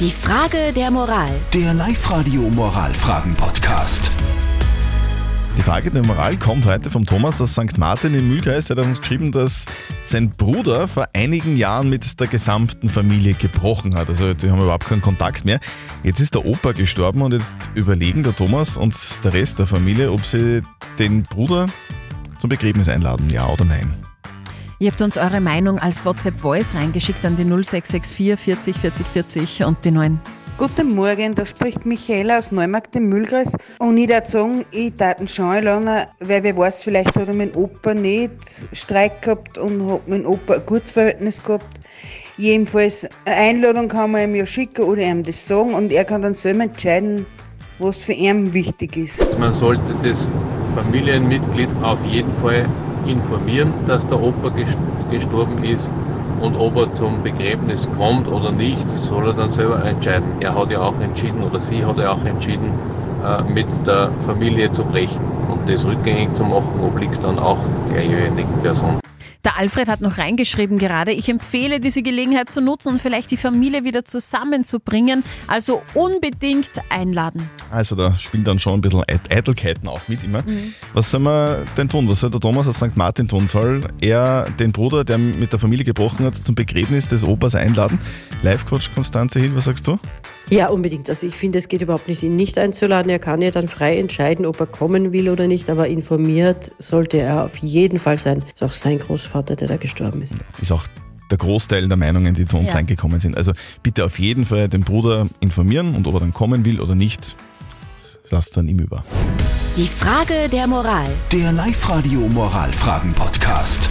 Die Frage der Moral. Der Live-Radio Moralfragen-Podcast. Die Frage der Moral kommt heute vom Thomas aus St. Martin im Mühlkreis. Der hat uns geschrieben, dass sein Bruder vor einigen Jahren mit der gesamten Familie gebrochen hat. Also die haben überhaupt keinen Kontakt mehr. Jetzt ist der Opa gestorben und jetzt überlegen der Thomas und der Rest der Familie, ob sie den Bruder zum Begräbnis einladen, ja oder nein. Ihr habt uns eure Meinung als WhatsApp-Voice reingeschickt an die 0664 40 40 40 und die 9. Guten Morgen, da spricht Michaela aus Neumarkt im Mühlkreis. Und ich würde sagen, ich darf ihn schon einladen, weil wer weiß, vielleicht hat er mein Opa nicht Streik gehabt und hat mein Opa ein gutes Verhältnis gehabt. Jedenfalls, eine Einladung kann man ihm ja schicken oder ihm das sagen und er kann dann selber entscheiden, was für ihn wichtig ist. Man sollte das Familienmitglied auf jeden Fall informieren, dass der Opa gest- gestorben ist und ob er zum Begräbnis kommt oder nicht, soll er dann selber entscheiden. Er hat ja auch entschieden oder sie hat ja auch entschieden, äh, mit der Familie zu brechen und das rückgängig zu machen, obliegt dann auch derjenigen Person. Der Alfred hat noch reingeschrieben gerade, ich empfehle diese Gelegenheit zu nutzen und vielleicht die Familie wieder zusammenzubringen, also unbedingt einladen. Also da spielen dann schon ein bisschen Eit- Eitelkeiten auch mit immer. Was soll man denn tun? Was soll der Thomas aus St. Martin tun? Soll er den Bruder, der mit der Familie gebrochen hat, zum Begräbnis des Opas einladen? Live-Coach Konstanze Hill, was sagst du? Ja, unbedingt. Also ich finde, es geht überhaupt nicht, ihn nicht einzuladen. Er kann ja dann frei entscheiden, ob er kommen will oder nicht, aber informiert sollte er auf jeden Fall sein. Das ist auch sein Großvater, der da gestorben ist. Ist auch der Großteil der Meinungen, die zu uns Ja. reingekommen sind. Also bitte auf jeden Fall den Bruder informieren und ob er dann kommen will oder nicht, lasst dann ihm über. Die Frage der Moral. Der Live-Radio Moralfragen-Podcast.